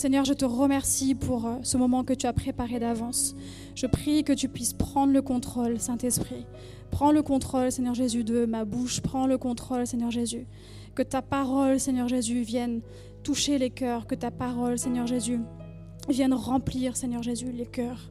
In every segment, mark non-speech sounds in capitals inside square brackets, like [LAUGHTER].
Seigneur, je te remercie pour euh, ce moment que tu as préparé d'avance. Je prie que tu puisses prendre le contrôle, Saint-Esprit. Prends le contrôle, Seigneur Jésus, de ma bouche. Prends le contrôle, Seigneur Jésus. Que ta parole, Seigneur Jésus, vienne toucher les cœurs. Que ta parole, Seigneur Jésus, vienne remplir, Seigneur Jésus, les cœurs.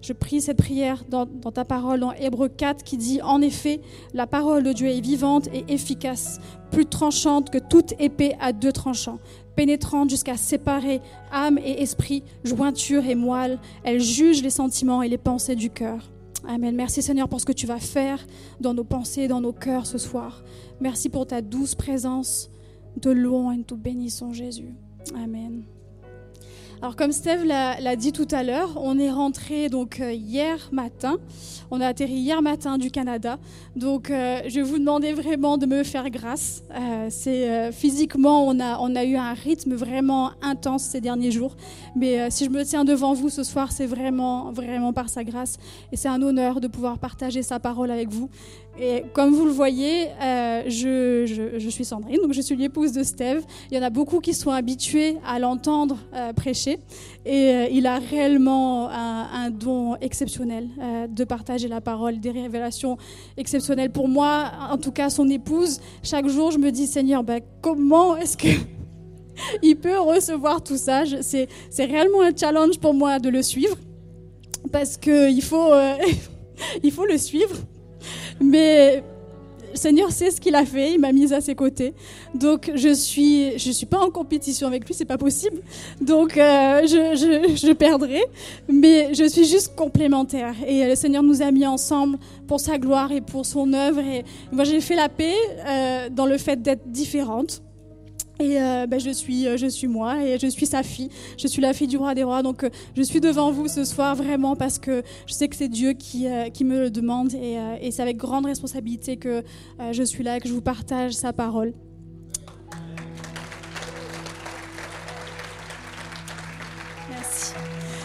Je prie cette prière dans, dans, ta parole, dans Hébreu 4, qui dit En effet, la parole de Dieu est vivante et efficace, plus tranchante que toute épée à deux tranchants, pénétrante jusqu'à séparer âme et esprit, jointure et moelle. Elle juge les sentiments et les pensées du cœur. Amen. Merci Seigneur pour ce que tu vas faire dans nos pensées, dans nos cœurs ce soir. Merci pour ta douce présence. De loin, nous bénissons Jésus. Amen. Alors comme Steve l'a dit tout à l'heure, on est rentré donc euh, hier matin. On a atterri hier matin du Canada. Donc euh, je vais vous demander vraiment de me faire grâce. Euh, c'est physiquement on a on a eu un rythme vraiment intense ces derniers jours. Mais si je me tiens devant vous ce soir, c'est vraiment vraiment par sa grâce et c'est un honneur de pouvoir partager sa parole avec vous. Et comme vous le voyez, euh, je, je, suis Sandrine, donc je suis l'épouse de Steve. Il y en a beaucoup qui sont habitués à l'entendre euh, prêcher. Et euh, il a réellement un, don exceptionnel de partager la parole, des révélations exceptionnelles. Pour moi, en tout cas son épouse, chaque jour je me dis, Seigneur, ben, comment est-ce que... [LAUGHS] il peut recevoir tout ça? C'est réellement un challenge pour moi de le suivre parce qu'il faut, [LAUGHS] il faut le suivre. Mais Seigneur sait ce qu'il a fait, il m'a mise à ses côtés. Donc je suis, je suis pas en compétition avec lui, c'est pas possible. Donc euh, je, je, je, perdrai, mais je suis juste complémentaire. Et le Seigneur nous a mis ensemble pour sa gloire et pour son œuvre. Et moi j'ai fait la paix euh, dans le fait d'être différente. Et euh, ben, je, suis, je suis moi et je suis sa fille. Je suis la fille du roi des rois. Donc euh, je suis devant vous ce soir vraiment parce que je sais que c'est Dieu qui, euh, qui me le demande et, euh, et c'est avec grande responsabilité que euh, je suis là, que je vous partage sa parole.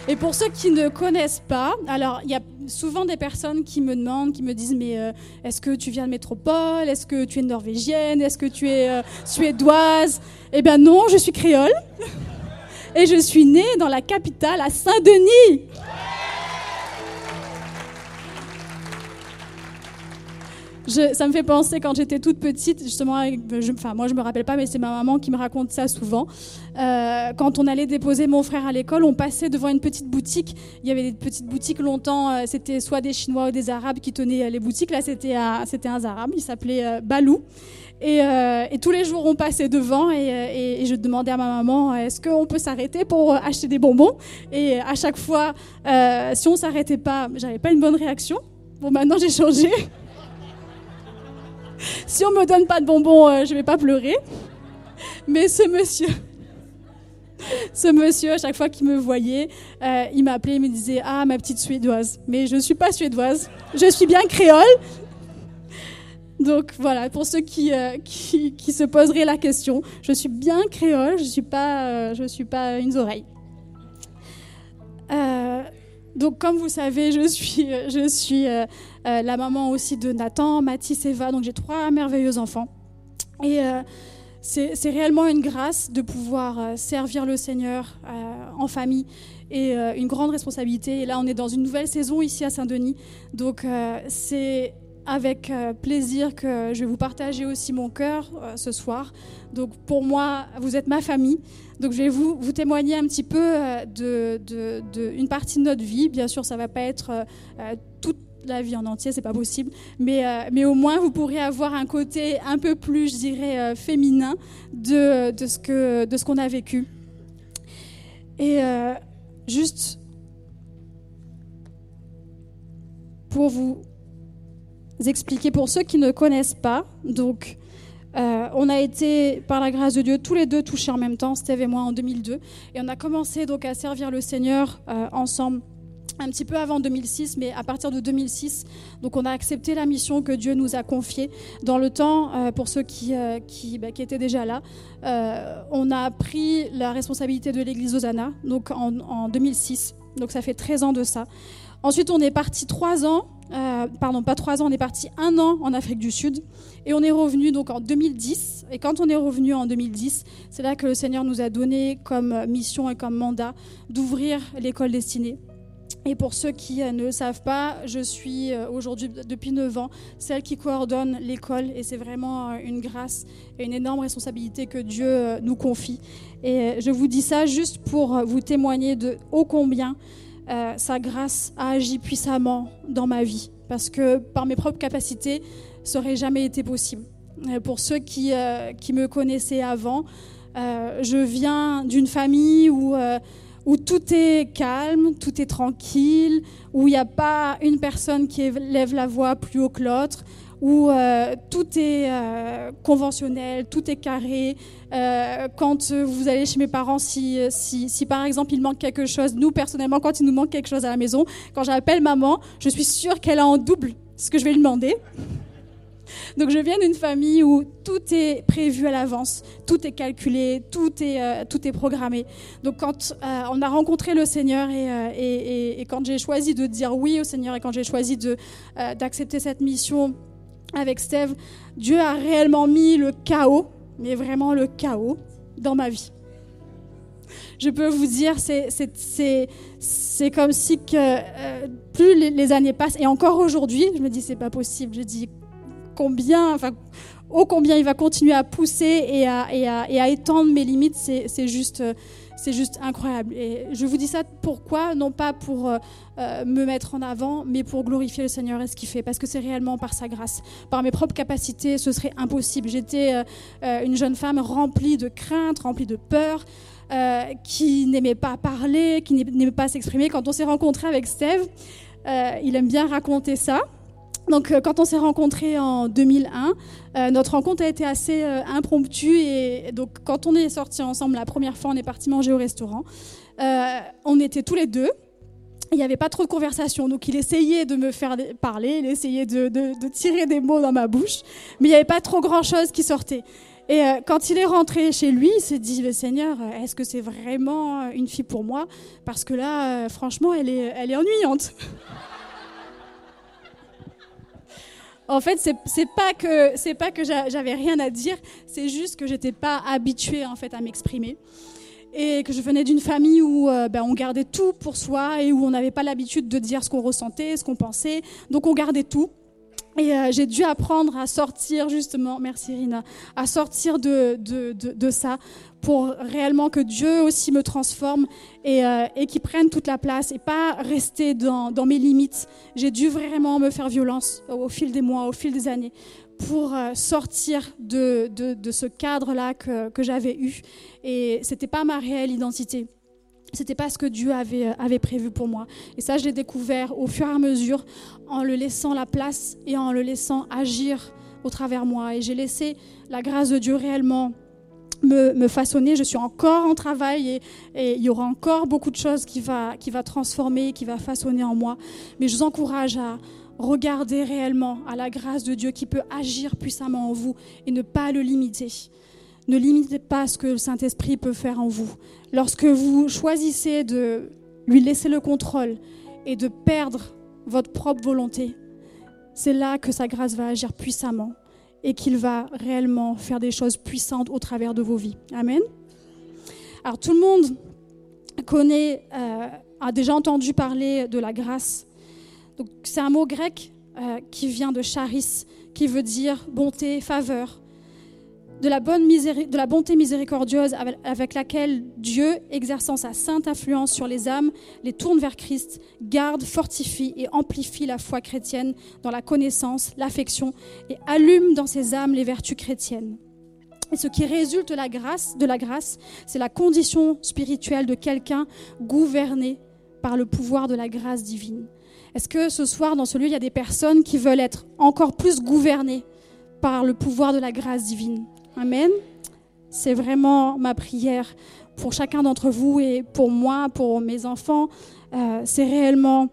Et pour ceux qui ne connaissent pas, alors il y a souvent des personnes qui me demandent, qui me disent mais euh, est-ce que tu viens de métropole? Est-ce que tu es norvégienne? Est-ce que tu es euh, suédoise? Eh bien non, je suis créole. [LAUGHS] Et je suis née dans la capitale, à Saint-Denis. Ça me fait penser quand j'étais toute petite, justement, je, enfin moi je me rappelle pas, mais c'est ma maman qui me raconte ça souvent. Euh, quand on allait déposer mon frère à l'école, on passait devant une petite boutique. Il y avait des petites boutiques longtemps, euh, c'était soit des Chinois ou des Arabes qui tenaient les boutiques. Là, c'était un, Arabe, il s'appelait euh, Balou. Et, euh, tous les jours, on passait devant et, je demandais à ma maman est-ce qu'on peut s'arrêter pour acheter des bonbons? Et à chaque fois, euh, si on s'arrêtait pas, j'avais pas une bonne réaction. Bon, maintenant j'ai changé. [LAUGHS] si on me donne pas de bonbons, euh, je vais pas pleurer. Mais ce monsieur, [LAUGHS] ce monsieur, à chaque fois qu'il me voyait, euh, il m'appelait, il me disait ah ma petite suédoise. Mais je suis pas suédoise, je suis bien créole. Donc voilà, pour ceux qui, euh, qui, se poseraient la question, je suis bien créole, je ne suis, pas, je suis pas une oreille. Euh, donc comme vous savez, je suis, je suis euh, la maman aussi de Nathan, Mathis, Eva, donc j'ai trois merveilleux enfants. Et euh, c'est réellement une grâce de pouvoir euh, servir le Seigneur en famille et une grande responsabilité. Et là, on est dans une nouvelle saison ici à Saint-Denis. Donc c'est avec euh, plaisir que je vais vous partager aussi mon cœur euh, ce soir. Donc pour moi, vous êtes ma famille. Donc je vais vous, vous témoigner un petit peu euh, de, de, de, une partie de notre vie. Bien sûr, ça va pas être toute la vie en entier, c'est pas possible. Mais, mais au moins, vous pourrez avoir un côté un peu plus, je dirais, féminin de, de ce que de ce qu'on a vécu. Et juste pour vous expliquer pour ceux qui ne connaissent pas. Donc, euh, on a été, par la grâce de Dieu, tous les deux touchés en même temps, Steve et moi, en 2002. Et on a commencé donc à servir le Seigneur euh, ensemble un petit peu avant 2006, mais à partir de 2006, donc on a accepté la mission que Dieu nous a confiée. Dans le temps, euh, pour ceux qui, bah, qui, étaient déjà là, on a pris la responsabilité de l'église Hosanna, donc en 2006 Donc ça fait 13 ans de ça. Ensuite, on est parti trois ans, euh, pardon, pas trois ans, on est parti un an en Afrique du Sud. Et on est revenu donc en 2010. Et quand on est revenu en 2010, c'est là que le Seigneur nous a donné comme mission et comme mandat d'ouvrir l'école destinée. Et pour ceux qui euh, ne savent pas, je suis euh, aujourd'hui, depuis 9 ans, celle qui coordonne l'école. Et c'est vraiment une grâce et une énorme responsabilité que Dieu nous confie. Et je vous dis ça juste pour vous témoigner de ô combien euh, sa grâce a agi puissamment dans ma vie. Parce que par mes propres capacités, ça n'aurait jamais été possible. Euh, pour ceux qui, euh, qui me connaissaient avant, je viens d'une famille où, où tout est calme, tout est tranquille, où il n'y a pas une personne qui lève la voix plus haut que l'autre, où euh, tout est euh, conventionnel, tout est carré. Euh, quand vous allez chez mes parents, si, par exemple il manque quelque chose, nous personnellement, quand il nous manque quelque chose à la maison, quand j'appelle maman, je suis sûre qu'elle a en double ce que je vais lui demander. Donc je viens d'une famille où tout est prévu à l'avance, tout est calculé, tout est, tout est programmé. Donc quand on a rencontré le Seigneur et quand j'ai choisi de dire oui au Seigneur et quand j'ai choisi d'accepter cette mission, avec Steve, Dieu a réellement mis le chaos, mais vraiment le chaos, dans ma vie. Je peux vous dire, c'est comme si que, euh, plus les, années passent, et encore aujourd'hui, je me dis, c'est pas possible. Je dis, combien, enfin, ô combien il va continuer à pousser et à, et à, et à étendre mes limites, c'est juste. Euh, c'est juste incroyable. Et je vous dis ça pourquoi? Non pas pour euh, euh, me mettre en avant, mais pour glorifier le Seigneur et ce qu'il fait. Parce que c'est réellement par sa grâce. Par mes propres capacités, ce serait impossible. J'étais euh, une jeune femme remplie de crainte, remplie de peur. qui n'aimait pas parler, qui n'aimait pas s'exprimer. Quand on s'est rencontré avec Steve, il aime bien raconter ça. Donc, euh, quand on s'est rencontrés en 2001, euh, notre rencontre a été assez euh, impromptue. Et donc, quand on est sortis ensemble la première fois, on est parti manger au restaurant. on était tous les deux. Il n'y avait pas trop de conversation. Donc, il essayait de me faire parler, il essayait de, tirer des mots dans ma bouche. Mais il n'y avait pas trop grand-chose qui sortait. Et quand il est rentré chez lui, il s'est dit, Seigneur, est-ce que c'est vraiment une fille pour moi? Parce que là, franchement, elle est ennuyante. [LAUGHS] En fait, c'est pas que pas que j'avais rien à dire, c'est juste que j'étais pas habituée en fait à m'exprimer et que je venais d'une famille où euh, ben, on gardait tout pour soi et où on n'avait pas l'habitude de dire ce qu'on ressentait, ce qu'on pensait, donc on gardait tout. Et euh, j'ai dû apprendre à sortir justement, merci Rina, à sortir de, de, de, de ça pour réellement que Dieu aussi me transforme et, euh, et qu'il prenne toute la place et pas rester dans, dans mes limites. J'ai dû vraiment me faire violence au fil des mois, au fil des années pour euh, sortir de, de, de ce cadre-là que, que j'avais eu. Et c'était pas ma réelle identité. C'était pas ce que Dieu avait, euh, avait prévu pour moi. Et ça, je l'ai découvert au fur et à mesure en le laissant la place et en le laissant agir au travers moi. Et j'ai laissé la grâce de Dieu réellement me, me, façonner. Je suis encore en travail et, il y aura encore beaucoup de choses qui va, qui va transformer, qui va façonner en moi. Mais je vous encourage à regarder réellement à la grâce de Dieu qui peut agir puissamment en vous et ne pas le limiter. Ne limitez pas ce que le Saint-Esprit peut faire en vous. Lorsque vous choisissez de lui laisser le contrôle et de perdre votre propre volonté, c'est là que sa grâce va agir puissamment et qu'il va réellement faire des choses puissantes au travers de vos vies. Amen. Alors tout le monde connaît, euh, a déjà entendu parler de la grâce. c'est un mot grec euh, qui vient de charis, qui veut dire bonté, faveur de la, bonne de la bonté miséricordieuse avec laquelle Dieu, exerçant sa sainte influence sur les âmes, les tourne vers Christ, garde, fortifie et amplifie la foi chrétienne dans la connaissance, l'affection et allume dans ces âmes les vertus chrétiennes. Et ce qui résulte de la grâce, de la grâce, c'est la condition spirituelle de quelqu'un gouverné par le pouvoir de la grâce divine. Est-ce que ce soir, dans ce lieu, il y a des personnes qui veulent être encore plus gouvernées par le pouvoir de la grâce divine? Amen. C'est vraiment ma prière pour chacun d'entre vous et pour moi, pour mes enfants. Euh, c'est réellement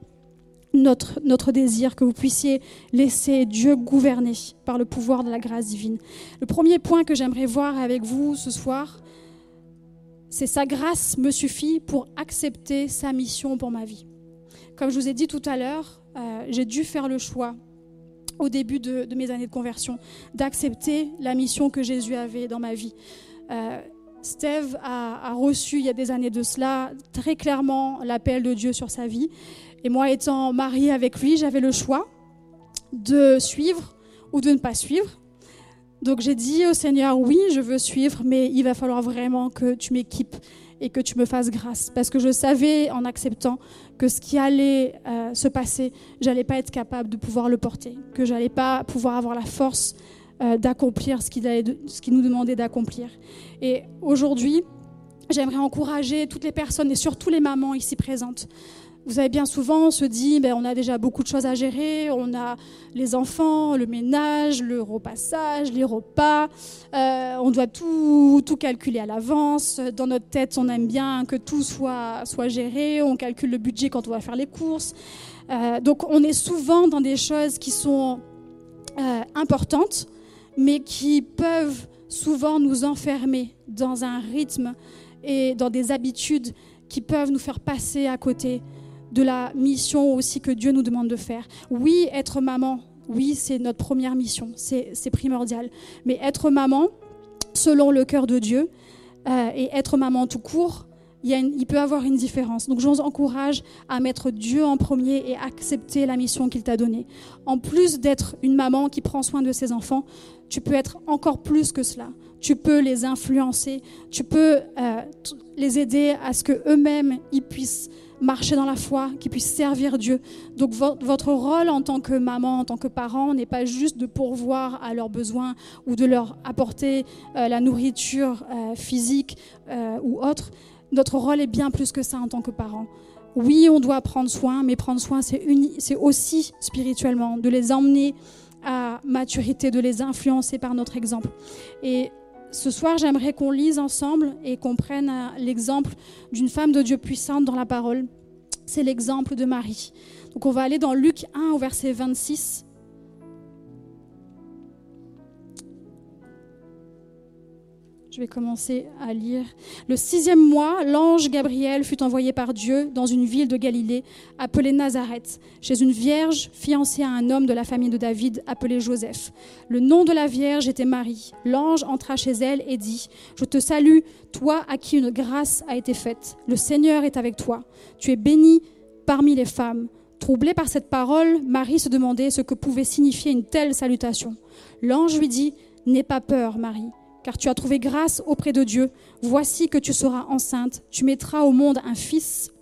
notre, notre désir que vous puissiez laisser Dieu gouverner par le pouvoir de la grâce divine. Le premier point que j'aimerais voir avec vous ce soir, C'est sa grâce me suffit pour accepter sa mission pour ma vie. Comme je vous ai dit tout à l'heure, euh, j'ai dû faire le choix au début de, mes années de conversion d'accepter la mission que Jésus avait dans ma vie. Euh, Steve a, reçu il y a des années de cela très clairement l'appel de Dieu sur sa vie. Et moi, étant mariée avec lui, j'avais le choix de suivre ou de ne pas suivre. Donc j'ai dit au Seigneur, oui, je veux suivre, mais il va falloir vraiment que tu m'équipes et que tu me fasses grâce. Parce que je savais en acceptant que ce qui allait euh, se passer, j'allais pas être capable de pouvoir le porter, que j'allais pas pouvoir avoir la force euh, d'accomplir ce qu'il nous demandait d'accomplir. Et aujourd'hui, j'aimerais encourager toutes les personnes et surtout les mamans ici présentes vous savez, bien souvent, on se dit, ben, on a déjà beaucoup de choses à gérer, on a les enfants, le ménage, le repassage, les repas, euh, on doit tout, tout calculer à l'avance. Dans notre tête, on aime bien que tout soit, soit géré, on calcule le budget quand on va faire les courses. Euh, donc, on est souvent dans des choses qui sont euh, importantes, mais qui peuvent souvent nous enfermer dans un rythme et dans des habitudes qui peuvent nous faire passer à côté de la mission aussi que Dieu nous demande de faire. Oui, être maman, oui, c'est notre première mission, c'est primordial. Mais être maman, selon le cœur de Dieu, euh, et être maman tout court, il, y peut avoir une différence. Donc je vous encourage à mettre Dieu en premier et accepter la mission qu'il t'a donnée. En plus d'être une maman qui prend soin de ses enfants, tu peux être encore plus que cela. Tu peux les influencer, tu peux euh, les aider à ce que eux-mêmes ils puissent marcher dans la foi, qui puissent servir Dieu. Donc votre rôle en tant que maman, en tant que parent, n'est pas juste de pourvoir à leurs besoins ou de leur apporter euh, la nourriture euh, physique ou autre. Notre rôle est bien plus que ça en tant que parent. Oui, on doit prendre soin, mais prendre soin, c'est aussi spirituellement, de les emmener à maturité, de les influencer par notre exemple. Et ce soir, j'aimerais qu'on lise ensemble et qu'on prenne l'exemple d'une femme de Dieu puissante dans la parole. C'est l'exemple de Marie. Donc on va aller dans Luc 1 au verset 26 Je vais commencer à lire. Le sixième mois, l'ange Gabriel fut envoyé par Dieu dans une ville de Galilée appelée Nazareth, chez une vierge fiancée à un homme de la famille de David appelé Joseph. Le nom de la vierge était Marie. L'ange entra chez elle et dit, Je te salue, toi à qui une grâce a été faite. Le Seigneur est avec toi. Tu es bénie parmi les femmes. Troublée par cette parole, Marie se demandait ce que pouvait signifier une telle salutation. L'ange lui dit, N'aie pas peur, Marie car tu as trouvé grâce auprès de Dieu. Voici que tu seras enceinte, tu mettras au monde un fils,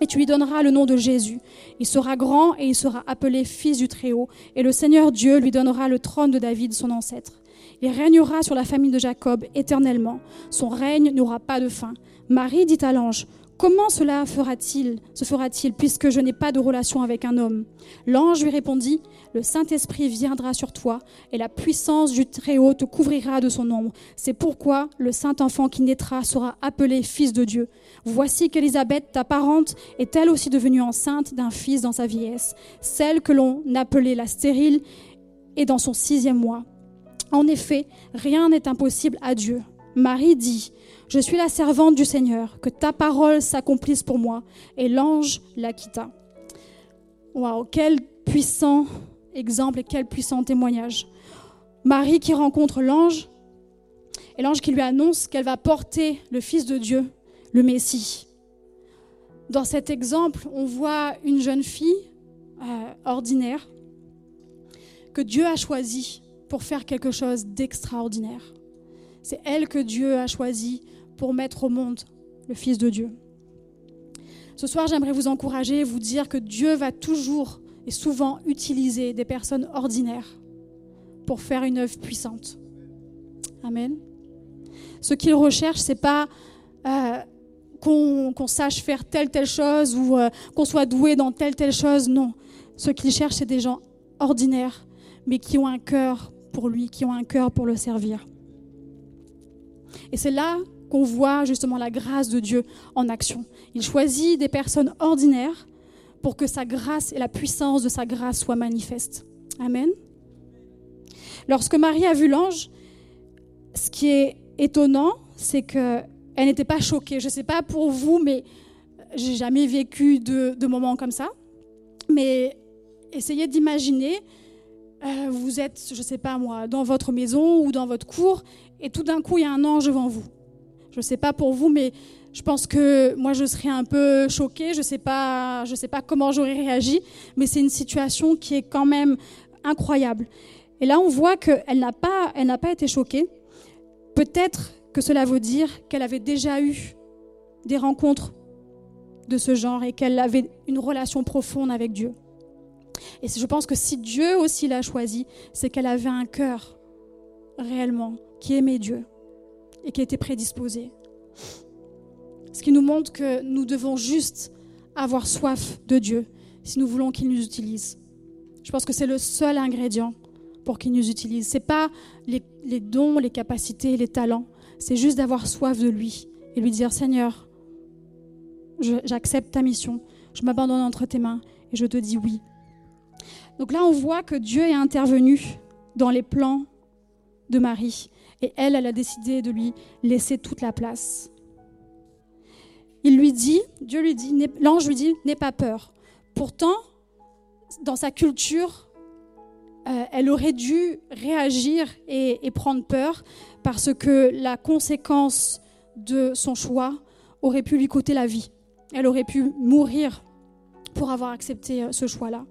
et tu lui donneras le nom de Jésus. Il sera grand et il sera appelé fils du Très-Haut, et le Seigneur Dieu lui donnera le trône de David, son ancêtre. Il régnera sur la famille de Jacob éternellement. Son règne n'aura pas de fin. Marie dit à l'ange, Comment cela fera-t-il, se fera-t-il, puisque je n'ai pas de relation avec un homme? L'ange lui répondit, Le Saint-Esprit viendra sur toi, et la puissance du Très-Haut te couvrira de son ombre. C'est pourquoi le Saint-Enfant qui naîtra sera appelé Fils de Dieu. Voici qu'Élisabeth, ta parente, est elle aussi devenue enceinte d'un fils dans sa vieillesse. Celle que l'on appelait la stérile est dans son sixième mois. En effet, rien n'est impossible à Dieu. Marie dit, je suis la servante du Seigneur, que ta parole s'accomplisse pour moi. Et l'ange la quitta. Waouh, quel puissant exemple et quel puissant témoignage. Marie qui rencontre l'ange, et l'ange qui lui annonce qu'elle va porter le Fils de Dieu, le Messie. Dans cet exemple, on voit une jeune fille euh, ordinaire que Dieu a choisie pour faire quelque chose d'extraordinaire. C'est elle que Dieu a choisie pour mettre au monde le Fils de Dieu. Ce soir, j'aimerais vous encourager et vous dire que Dieu va toujours et souvent utiliser des personnes ordinaires pour faire une œuvre puissante. Amen. Ce qu'il recherche, c'est pas euh, qu'on sache faire telle telle chose ou euh, qu'on soit doué dans telle telle chose. Non. Ce qu'il cherche, c'est des gens ordinaires, mais qui ont un cœur pour lui, qui ont un cœur pour le servir. Et c'est là qu'on voit justement la grâce de Dieu en action. Il choisit des personnes ordinaires pour que sa grâce et la puissance de sa grâce soient manifestes. Amen. Lorsque Marie a vu l'ange, ce qui est étonnant, c'est que elle n'était pas choquée. Je ne sais pas pour vous, mais j'ai jamais vécu de, de, moments comme ça. Mais essayez d'imaginer, euh, vous êtes, je ne sais pas moi, dans votre maison ou dans votre cour, et tout d'un coup, il y a un ange devant vous. Je ne sais pas pour vous, mais je pense que moi, je serais un peu choquée. Je ne sais, pas, comment j'aurais réagi, mais c'est une situation qui est quand même incroyable. Et là, on voit qu'elle n'a pas, n'a pas été choquée. Peut-être que cela veut dire qu'elle avait déjà eu des rencontres de ce genre et qu'elle avait une relation profonde avec Dieu. Et je pense que si Dieu aussi l'a choisie, c'est qu'elle avait un cœur réellement qui aimait Dieu et qui était prédisposé. Ce qui nous montre que nous devons juste avoir soif de Dieu si nous voulons qu'il nous utilise. Je pense que c'est le seul ingrédient pour qu'il nous utilise. Ce n'est pas les, les dons, les capacités, les talents. C'est juste d'avoir soif de lui et lui dire Seigneur, j'accepte ta mission, je m'abandonne entre tes mains et je te dis oui. Donc là, on voit que Dieu est intervenu dans les plans de Marie et elle, elle a décidé de lui laisser toute la place. Il lui dit, Dieu lui dit, l'ange lui dit, n'aie pas peur. Pourtant, dans sa culture, euh, elle aurait dû réagir et, prendre peur parce que la conséquence de son choix aurait pu lui coûter la vie. Elle aurait pu mourir pour avoir accepté euh, ce choix-là.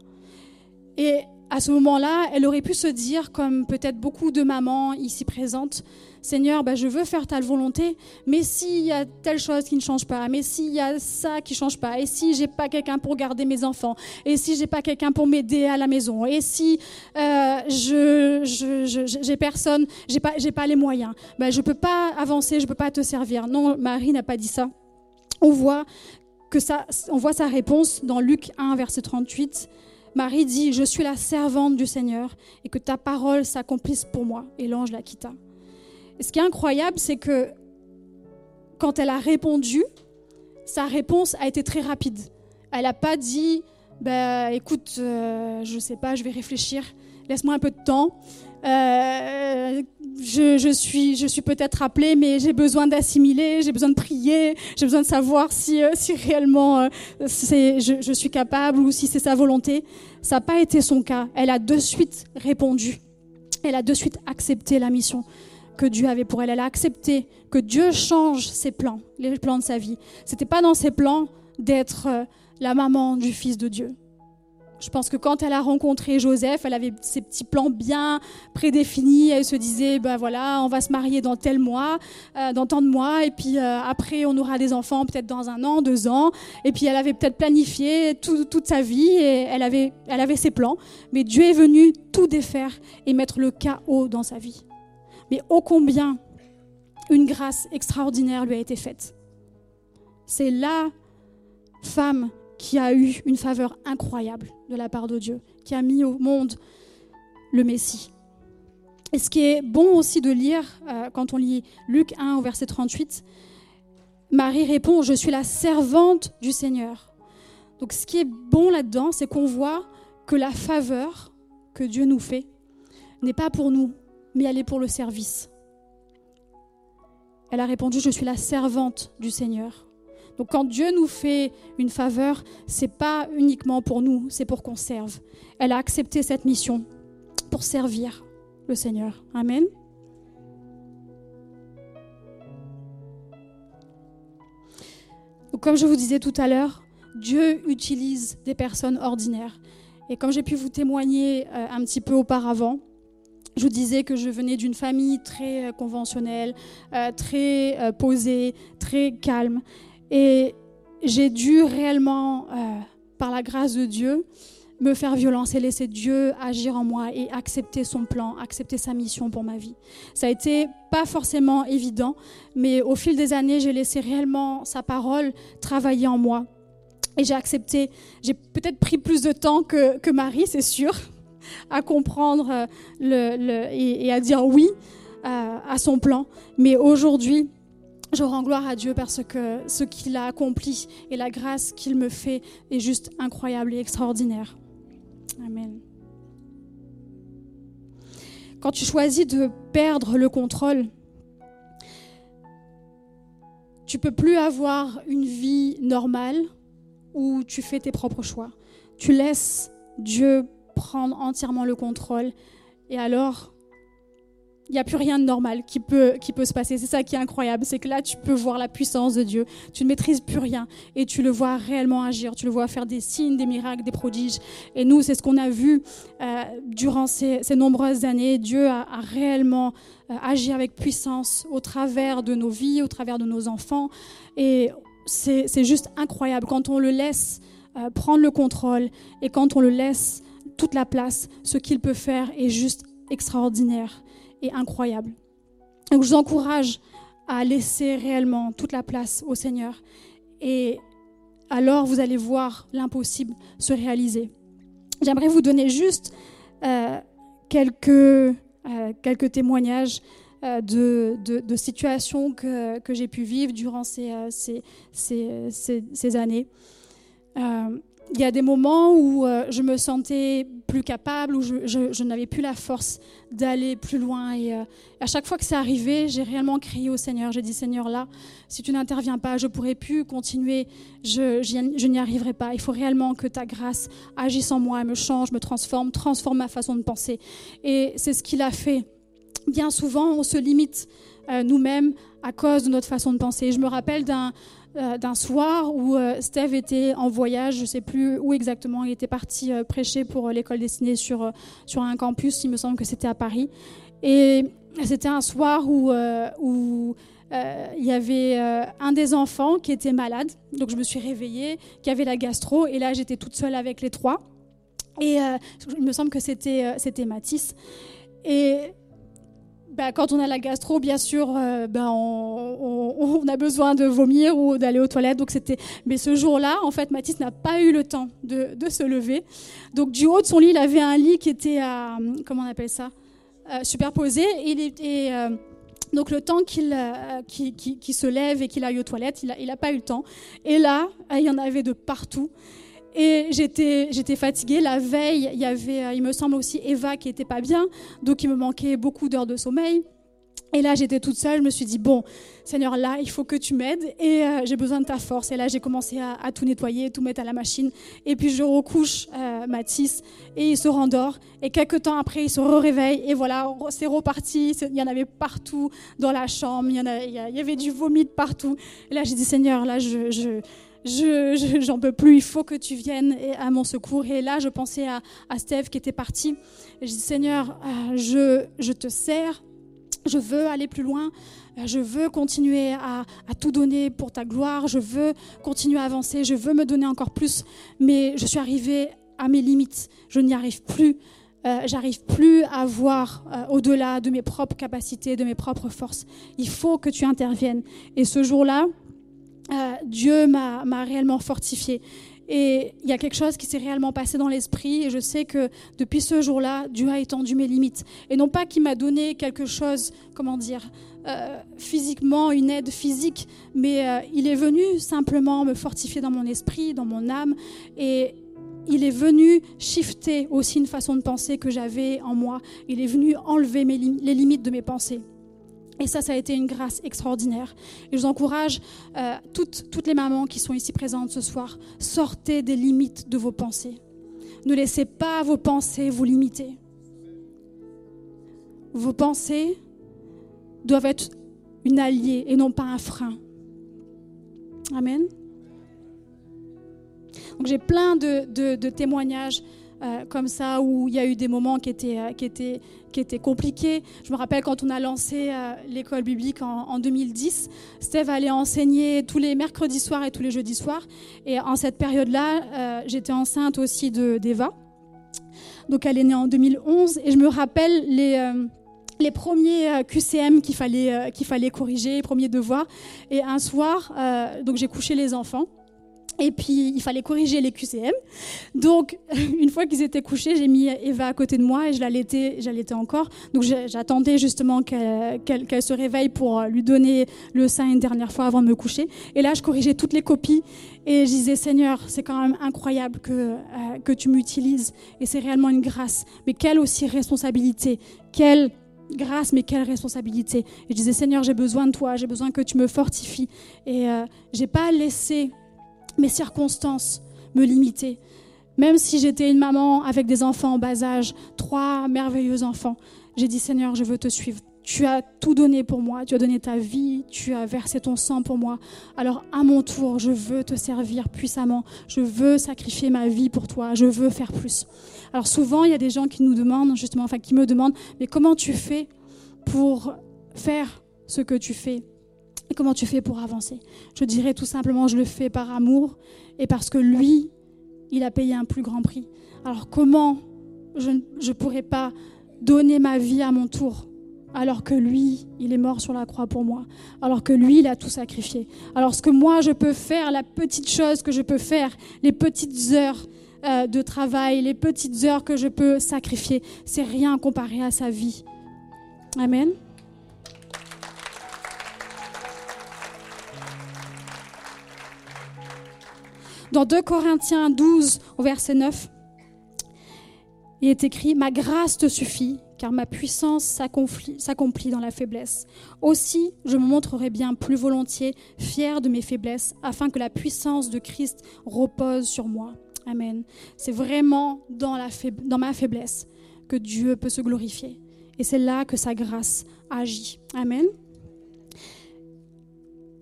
Et à ce moment-là, elle aurait pu se dire, comme peut-être beaucoup de mamans ici présentes, Seigneur, bah, je veux faire ta volonté, mais s'il y a telle chose qui ne change pas, mais s'il y a ça qui ne change pas, et si j'ai pas quelqu'un pour garder mes enfants, et si j'ai pas quelqu'un pour m'aider à la maison, et si euh, je, j'ai personne, j'ai pas, pas les moyens, bah, je peux pas avancer, je peux pas te servir. Non, Marie n'a pas dit ça. On voit que ça, on voit sa réponse dans Luc 1, verset 38. Marie dit, je suis la servante du Seigneur et que ta parole s'accomplisse pour moi. Et l'ange la quitta ce qui est incroyable, c'est que quand elle a répondu, sa réponse a été très rapide. Elle n'a pas dit, bah, écoute, euh, je ne sais pas, je vais réfléchir, laisse-moi un peu de temps. Euh, je, suis, je suis peut-être appelée, mais j'ai besoin d'assimiler, j'ai besoin de prier, j'ai besoin de savoir si, euh, si réellement je, je suis capable ou si c'est sa volonté. Ça n'a pas été son cas. Elle a de suite répondu. Elle a de suite accepté la mission que Dieu avait pour elle. Elle a accepté que Dieu change ses plans, les plans de sa vie. C'était pas dans ses plans d'être euh, la maman du fils de Dieu. Je pense que quand elle a rencontré Joseph, elle avait ses petits plans bien prédéfinis. Elle se disait, ben voilà, on va se marier dans tel mois, euh, dans tant de mois, et puis euh, après on aura des enfants peut-être dans un an, deux ans. Et puis elle avait peut-être planifié toute sa vie et elle avait, elle avait ses plans. Mais Dieu est venu tout défaire et mettre le chaos dans sa vie mais ô combien une grâce extraordinaire lui a été faite. C'est la femme qui a eu une faveur incroyable de la part de Dieu, qui a mis au monde le Messie. Et ce qui est bon aussi de lire, euh, quand on lit Luc 1 au verset 38, Marie répond, je suis la servante du Seigneur. Donc ce qui est bon là-dedans, c'est qu'on voit que la faveur que Dieu nous fait n'est pas pour nous, mais elle est pour le service. Elle a répondu, je suis la servante du Seigneur. Donc quand Dieu nous fait une faveur, c'est pas uniquement pour nous, c'est pour qu'on serve. Elle a accepté cette mission pour servir le Seigneur. Amen. Comme je vous disais tout à l'heure, Dieu utilise des personnes ordinaires. Et comme j'ai pu vous témoigner euh, un petit peu auparavant, je vous disais que je venais d'une famille très euh, conventionnelle, euh, très posée, très calme. Et j'ai dû réellement, par la grâce de Dieu, me faire violence et laisser Dieu agir en moi et accepter son plan, accepter sa mission pour ma vie. Ça a été pas forcément évident, mais au fil des années, j'ai laissé réellement sa parole travailler en moi. Et j'ai accepté, j'ai peut-être pris plus de temps que, que Marie, c'est sûr, à comprendre euh, le, et, à dire oui euh, à, son plan. Mais aujourd'hui, je rends gloire à Dieu parce que ce qu'il a accompli et la grâce qu'il me fait est juste incroyable et extraordinaire. Amen. Quand tu choisis de perdre le contrôle, tu peux plus avoir une vie normale où tu fais tes propres choix. Tu laisses Dieu prendre entièrement le contrôle et alors il n'y a plus rien de normal qui peut, se passer. C'est ça qui est incroyable, c'est que là, tu peux voir la puissance de Dieu. Tu ne maîtrises plus rien et tu le vois réellement agir. Tu le vois faire des signes, des miracles, des prodiges. Et nous, c'est ce qu'on a vu euh, durant ces, nombreuses années. Dieu a, réellement euh, agi avec puissance au travers de nos vies, au travers de nos enfants. Et c'est juste incroyable quand on le laisse euh, prendre le contrôle et quand on le laisse toute la place, ce qu'il peut faire est juste extraordinaire incroyable. Donc je vous encourage à laisser réellement toute la place au Seigneur et alors vous allez voir l'impossible se réaliser. J'aimerais vous donner juste euh, quelques, euh, quelques témoignages euh, de, de, situations que, que j'ai pu vivre durant ces, ces, ces, ces années il y a des moments où euh, je me sentais plus capable, où je, n'avais plus la force d'aller plus loin. Et euh, à chaque fois que c'est arrivé, j'ai réellement crié au Seigneur. J'ai dit, Seigneur, là, si tu n'interviens pas, je ne pourrai plus continuer, je, je n'y arriverai pas. Il faut réellement que ta grâce agisse en moi, me change, me transforme, transforme ma façon de penser. Et c'est ce qu'il a fait. Bien souvent, on se limite euh, nous-mêmes à cause de notre façon de penser. Je me rappelle d'un euh, d'un soir où euh, Steve était en voyage, je ne sais plus où exactement, il était parti euh, prêcher pour l'école destinée sur, sur un campus, il me semble que c'était à Paris. Et c'était un soir où, où il y avait un des enfants qui était malade, donc je me suis réveillée, qui avait la gastro, et là j'étais toute seule avec les trois. Et il me semble que c'était Mathis. Et bah, quand on a la gastro, bien sûr, euh, bah, on, a besoin de vomir ou d'aller aux toilettes. Donc c'était. Mais ce jour-là, en fait, Mathis n'a pas eu le temps de, se lever. Donc du haut de son lit, il avait un lit qui était comment on appelle ça, euh, superposé. Et, euh, donc le temps qu'il se lève et qu'il aille aux toilettes, il n'a pas eu le temps. Et là, il y en avait de partout. Et j'étais, j'étais fatiguée. La veille, il y avait, euh, il me semble aussi Eva qui était pas bien, donc il me manquait beaucoup d'heures de sommeil. Et là, j'étais toute seule. Je me suis dit bon, Seigneur, là, il faut que tu m'aides et euh, j'ai besoin de ta force. Et là, j'ai commencé à, tout nettoyer, tout mettre à la machine. Et puis je recouche euh, Mathis et il se rendort. Et quelques temps après, il se réveille et voilà, c'est reparti. Il y en avait partout dans la chambre. Il y, en il y avait du vomi partout. Et là, j'ai dit Seigneur, là, je, je je, j'en peux plus, il faut que tu viennes à mon secours. Et là, je pensais à, à Steve qui était parti. Je dis, Seigneur, euh, je, je te sers, je veux aller plus loin, euh, je veux continuer à, à, tout donner pour ta gloire, je veux continuer à avancer, je veux me donner encore plus, mais je suis arrivée à mes limites, je n'y arrive plus. Euh, j'arrive plus à voir au-delà de mes propres capacités, de mes propres forces. Il faut que tu interviennes. Et ce jour-là, euh, Dieu m'a réellement fortifié. Et il y a quelque chose qui s'est réellement passé dans l'esprit. Et je sais que depuis ce jour-là, Dieu a étendu mes limites. Et non pas qu'il m'a donné quelque chose, comment dire, euh, physiquement, une aide physique, mais euh, il est venu simplement me fortifier dans mon esprit, dans mon âme. Et il est venu shifter aussi une façon de penser que j'avais en moi. Il est venu enlever les limites de mes pensées. Et ça, ça a été une grâce extraordinaire. Et je vous encourage, euh, toutes, toutes les mamans qui sont ici présentes ce soir, sortez des limites de vos pensées. Ne laissez pas vos pensées vous limiter. Vos pensées doivent être une alliée et non pas un frein. Amen. Donc j'ai plein de, témoignages euh, comme ça où il y a eu des moments qui étaient, euh, compliqués. Je me rappelle quand on a lancé euh, l'école biblique en, 2010, Steve allait enseigner tous les mercredis soirs et tous les jeudis soirs. Et en cette période-là, j'étais enceinte aussi d'Eva. Donc elle est née en 2011 et je me rappelle les premiers QCM qu'il fallait, qu'il fallait corriger, les premiers devoirs. Et un soir, donc j'ai couché les enfants. Et puis, il fallait corriger les QCM. Donc, [LAUGHS] une fois qu'ils étaient couchés, j'ai mis Eva à côté de moi et je l'allaitais, j'allaitais encore. Donc, j'attendais justement qu'elle se réveille pour lui donner le sein une dernière fois avant de me coucher. Et là, je corrigeais toutes les copies et je disais, Seigneur, c'est quand même incroyable que, euh, que tu m'utilises et c'est réellement une grâce. Mais quelle aussi responsabilité, quelle grâce, mais quelle responsabilité. Et je disais, Seigneur, j'ai besoin de toi, j'ai besoin que tu me fortifies. Et euh, j'ai pas laissé mes circonstances me limiter. Même si j'étais une maman avec des enfants en bas âge, trois merveilleux enfants, j'ai dit, Seigneur, je veux te suivre. Tu as tout donné pour moi, tu as donné ta vie, tu as versé ton sang pour moi. Alors à mon tour, je veux te servir puissamment, je veux sacrifier ma vie pour toi, je veux faire plus. Alors souvent, il y a des gens qui nous demandent, justement, enfin qui me demandent, mais comment tu fais pour faire ce que tu fais? Comment tu fais pour avancer Je dirais tout simplement, je le fais par amour et parce que lui, il a payé un plus grand prix. Alors comment je ne pourrais pas donner ma vie à mon tour alors que lui, il est mort sur la croix pour moi, alors que lui, il a tout sacrifié. Alors ce que moi, je peux faire, la petite chose que je peux faire, les petites heures euh, de travail, les petites heures que je peux sacrifier, c'est rien comparé à sa vie. Amen. Dans 2 Corinthiens 12, au verset 9, il est écrit, Ma grâce te suffit, car ma puissance s'accomplit dans la faiblesse. Aussi, je me montrerai bien plus volontiers fier de mes faiblesses, afin que la puissance de Christ repose sur moi. Amen. C'est vraiment dans, la dans ma faiblesse que Dieu peut se glorifier. Et c'est là que sa grâce agit. Amen.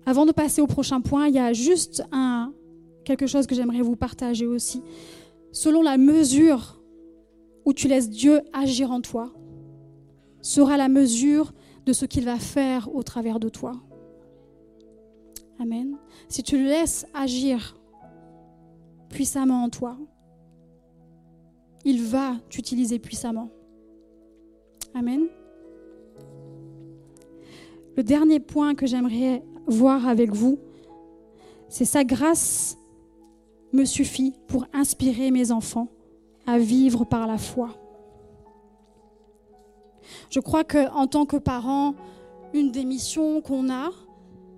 Avant de passer au prochain point, il y a juste un, quelque chose que j'aimerais vous partager aussi. Selon la mesure où tu laisses Dieu agir en toi, sera la mesure de ce qu'il va faire au travers de toi. Amen. Si tu le laisses agir puissamment en toi, il va t'utiliser puissamment. Amen. Le dernier point que j'aimerais voir avec vous, c'est sa grâce me suffit pour inspirer mes enfants à vivre par la foi. Je crois qu'en tant que parents, une des missions qu'on a,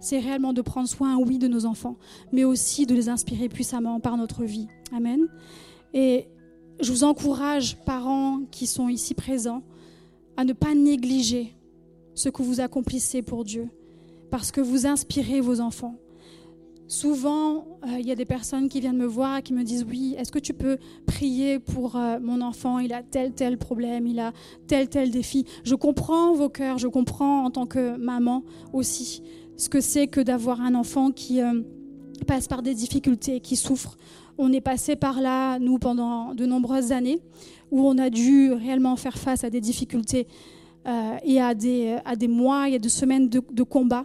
c'est réellement de prendre soin, oui, de nos enfants, mais aussi de les inspirer puissamment par notre vie. Amen. Et je vous encourage, parents qui sont ici présents, à ne pas négliger ce que vous accomplissez pour Dieu, parce que vous inspirez vos enfants. Souvent, euh, il y a des personnes qui viennent me voir, qui me disent oui, est-ce que tu peux prier pour euh, mon enfant? Il a tel tel problème, il a tel tel défi. Je comprends vos cœurs, je comprends en tant que maman aussi ce que c'est que d'avoir un enfant qui euh, passe par des difficultés, qui souffre. On est passé par là, nous, pendant de nombreuses années, où on a dû réellement faire face à des difficultés et à des, à des mois, et à des semaines de, de combat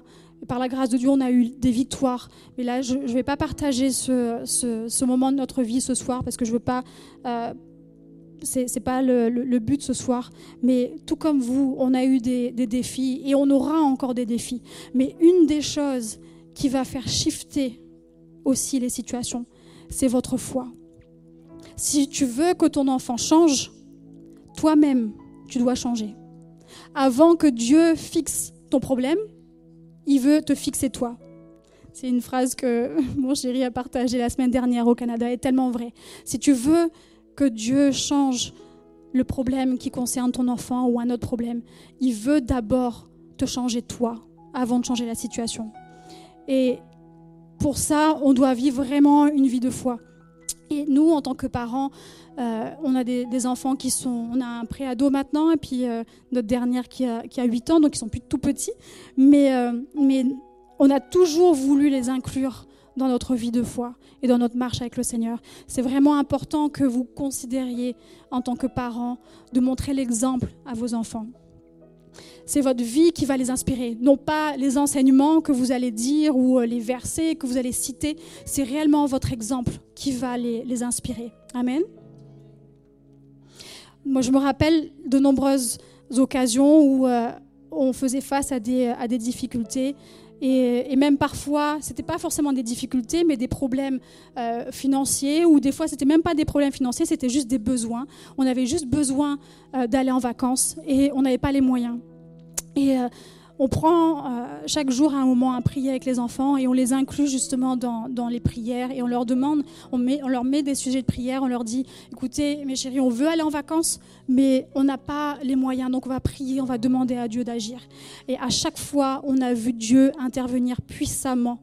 par la grâce de Dieu, on a eu des victoires. Mais là, je ne vais pas partager ce, moment de notre vie ce soir parce que je veux pas. Euh, c'est pas le, but ce soir. Mais tout comme vous, on a eu des, des, défis et on aura encore des défis. Mais une des choses qui va faire shifter aussi les situations, c'est votre foi. Si tu veux que ton enfant change, toi-même, tu dois changer. Avant que Dieu fixe ton problème, il veut te fixer toi. C'est une phrase que [LAUGHS] mon chéri a partagée la semaine dernière au Canada, est tellement vraie. Si tu veux que Dieu change le problème qui concerne ton enfant ou un autre problème, il veut d'abord te changer toi avant de changer la situation. Et pour ça, on doit vivre vraiment une vie de foi. Et nous, en tant que parents, euh, on a des, enfants qui sont, on a un préado maintenant, et puis euh, notre dernière qui a, qui a 8 ans, donc ils sont plus tout petits. Euh, mais on a toujours voulu les inclure dans notre vie de foi et dans notre marche avec le Seigneur. C'est vraiment important que vous considériez en tant que parents de montrer l'exemple à vos enfants. C'est votre vie qui va les inspirer, non pas les enseignements que vous allez dire ou les versets que vous allez citer, c'est réellement votre exemple qui va les, les inspirer. Amen. Moi, je me rappelle de nombreuses occasions où euh, on faisait face à des, à des difficultés. Et, même parfois, ce n'était pas forcément des difficultés, mais des problèmes euh, financiers, ou des fois, ce n'était même pas des problèmes financiers, c'était juste des besoins. On avait juste besoin euh, d'aller en vacances et on n'avait pas les moyens. Et on prend euh, chaque jour un moment à prier avec les enfants et on les inclut justement dans, les prières et on leur demande, on leur met des sujets de prière, on leur dit, écoutez mes chéris, on veut aller en vacances, mais on n'a pas les moyens, donc on va prier, on va demander à Dieu d'agir. Et à chaque fois, on a vu Dieu intervenir puissamment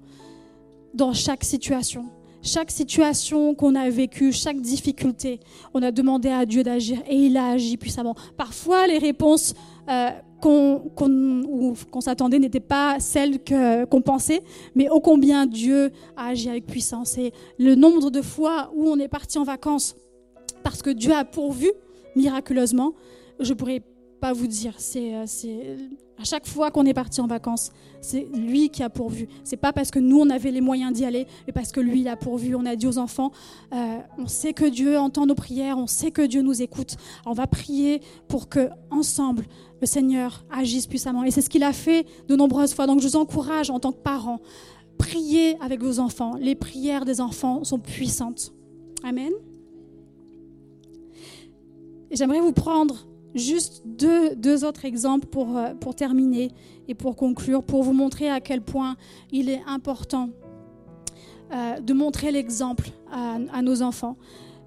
dans chaque situation. Chaque situation qu'on a vécue, chaque difficulté, on a demandé à Dieu d'agir et il a agi puissamment. Parfois, les réponses euh, qu'on s'attendait n'étaient pas celles qu'on pensait, mais ô combien Dieu a agi avec puissance. Et le nombre de fois où on est parti en vacances parce que Dieu a pourvu miraculeusement, je pourrais pas vous dire. C'est euh, à chaque fois qu'on est parti en vacances, c'est lui qui a pourvu. C'est pas parce que nous on avait les moyens d'y aller, mais parce que lui il a pourvu. On a dit aux enfants, euh, on sait que Dieu entend nos prières, on sait que Dieu nous écoute. on va prier pour que ensemble le Seigneur agisse puissamment. Et c'est ce qu'il a fait de nombreuses fois. Donc je vous encourage en tant que parents, priez avec vos enfants. Les prières des enfants sont puissantes. Amen. Et j'aimerais vous prendre juste deux, deux autres exemples pour, euh, pour terminer et pour conclure, pour vous montrer à quel point il est important euh, de montrer l'exemple à, nos enfants.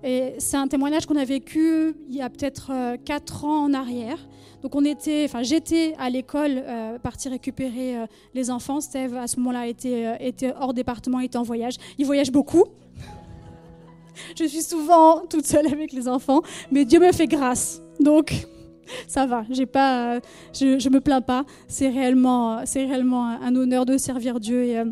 Et c'est un témoignage qu'on a vécu il y a peut-être euh, quatre ans en arrière. Donc on était, enfin j'étais à l'école, euh, partie récupérer les enfants. Steve à ce moment-là était, était hors département, était en voyage. Il voyage beaucoup. [LAUGHS] Je suis souvent toute seule avec les enfants, mais Dieu me fait grâce. Donc ça va, pas, je, je me plains pas. C'est réellement, réellement un honneur de servir Dieu et euh,